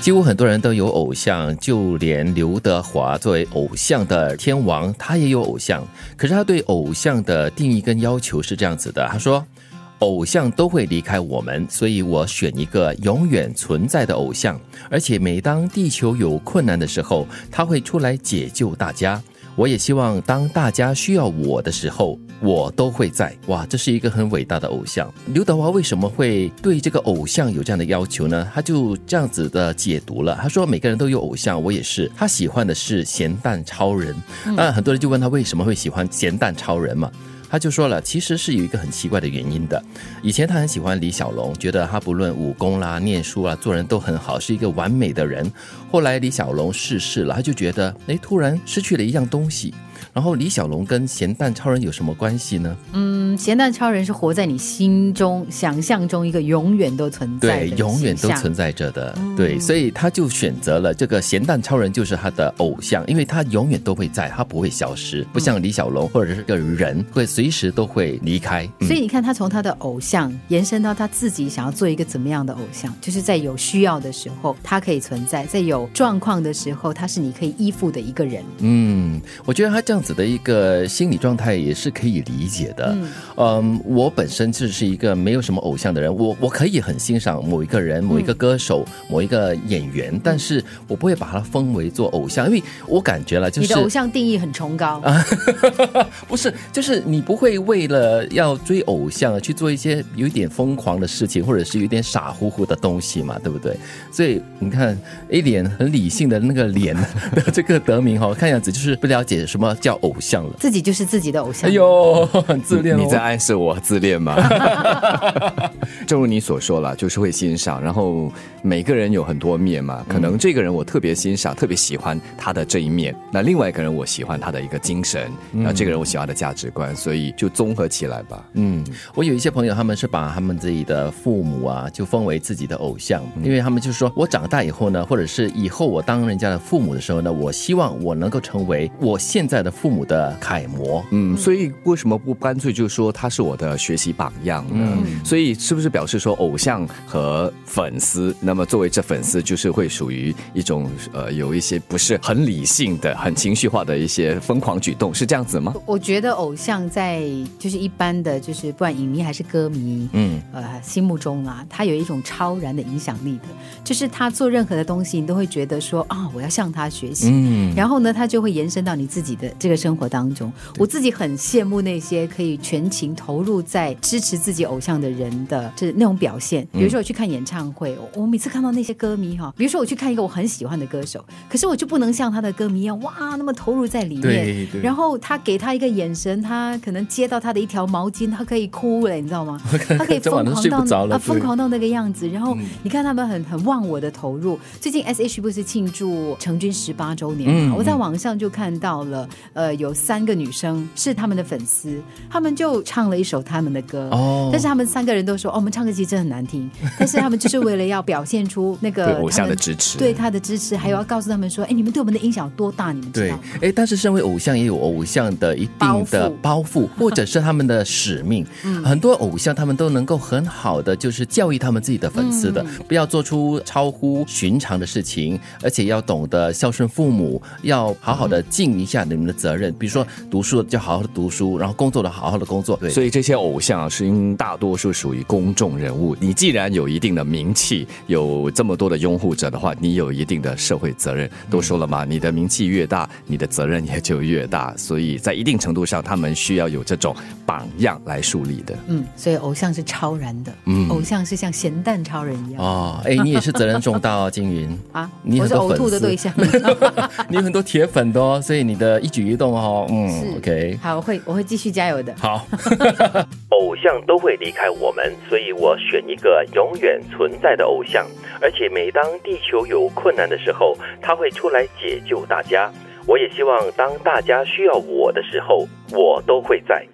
几乎很多人都有偶像，就连刘德华作为偶像的天王，他也有偶像。可是他对偶像的定义跟要求是这样子的：他说，偶像都会离开我们，所以我选一个永远存在的偶像，而且每当地球有困难的时候，他会出来解救大家。我也希望当大家需要我的时候，我都会在。哇，这是一个很伟大的偶像。刘德华为什么会对这个偶像有这样的要求呢？他就这样子的解读了。他说：“每个人都有偶像，我也是。他喜欢的是咸蛋超人。那很多人就问他为什么会喜欢咸蛋超人嘛？他就说了，其实是有一个很奇怪的原因的。以前他很喜欢李小龙，觉得他不论武功啦、念书啊、做人都很好，是一个完美的人。后来李小龙逝世了，他就觉得，哎，突然失去了一样东西。然后李小龙跟咸蛋超人有什么关系呢？嗯，咸蛋超人是活在你心中、想象中一个永远都存在对，永远都存在着的。对，所以他就选择了这个咸蛋超人，就是他的偶像，因为他永远都会在，他不会消失，不像李小龙或者是个人会随时都会离开。所以你看，他从他的偶像延伸到他自己想要做一个怎么样的偶像，就是在有需要的时候，他可以存在；在有状况的时候，他是你可以依附的一个人。嗯，我觉得他这样。子的一个心理状态也是可以理解的。嗯，我本身就是一个没有什么偶像的人，我我可以很欣赏某一个人、某一个歌手、某一个演员，但是我不会把他封为做偶像，因为我感觉了，就是你的偶像定义很崇高啊，不是，就是你不会为了要追偶像去做一些有一点疯狂的事情，或者是有点傻乎乎的东西嘛，对不对？所以你看，A 脸很理性的那个脸的这个得名哈，看样子就是不了解什么叫。偶像了，自己就是自己的偶像。哎呦，很 自恋，你在暗示我自恋吗？正如你所说了，就是会欣赏，然后每个人有很多面嘛，可能这个人我特别欣赏，特别喜欢他的这一面，那另外一个人我喜欢他的一个精神，那这个人我喜欢的价值观，所以就综合起来吧。嗯，我有一些朋友，他们是把他们自己的父母啊，就封为自己的偶像，因为他们就说我长大以后呢，或者是以后我当人家的父母的时候呢，我希望我能够成为我现在的。父母的楷模，嗯，所以为什么不干脆就说他是我的学习榜样呢？所以是不是表示说偶像和粉丝，那么作为这粉丝，就是会属于一种呃有一些不是很理性的、很情绪化的一些疯狂举动，是这样子吗？我觉得偶像在就是一般的就是不管影迷还是歌迷，嗯，呃，心目中啊，他有一种超然的影响力的，就是他做任何的东西，你都会觉得说啊，我要向他学习，嗯，然后呢，他就会延伸到你自己的这。个生活当中，我自己很羡慕那些可以全情投入在支持自己偶像的人的，就是那种表现。比如说我去看演唱会，我每次看到那些歌迷哈，比如说我去看一个我很喜欢的歌手，可是我就不能像他的歌迷一样哇那么投入在里面。然后他给他一个眼神，他可能接到他的一条毛巾，他可以哭了，你知道吗？他可以疯狂到啊疯狂到那个样子。然后你看他们很很忘我的投入。最近 S H 不是庆祝成军十八周年嘛？我在网上就看到了。呃，有三个女生是他们的粉丝，他们就唱了一首他们的歌。哦，但是他们三个人都说，哦，我们唱歌其实真的很难听。但是他们就是为了要表现出那个偶像的支持，对他的支持，还有要告诉他们说，哎，你们对我们的影响多大？你们知道？哎，但是身为偶像也有偶像的一定的包袱，或者是他们的使命。很多偶像他们都能够很好的就是教育他们自己的粉丝的，不要做出超乎寻常的事情，而且要懂得孝顺父母，要好好的尽一下你们的责。责任，比如说读书就好好的读书，然后工作的好好的工作。对，所以这些偶像是因大多数属于公众人物。你既然有一定的名气，有这么多的拥护者的话，你有一定的社会责任。都说了嘛，你的名气越大，你的责任也就越大。所以在一定程度上，他们需要有这种榜样来树立的。嗯，所以偶像是超然的。嗯，偶像是像咸蛋超人一样。哦，哎，你也是责任重大哦，金云 啊，你是呕吐的对象。你有很多铁粉的哦，所以你的一举一。动哦，嗯，OK，好，我会我会继续加油的。好，偶像都会离开我们，所以我选一个永远存在的偶像，而且每当地球有困难的时候，他会出来解救大家。我也希望当大家需要我的时候，我都会在。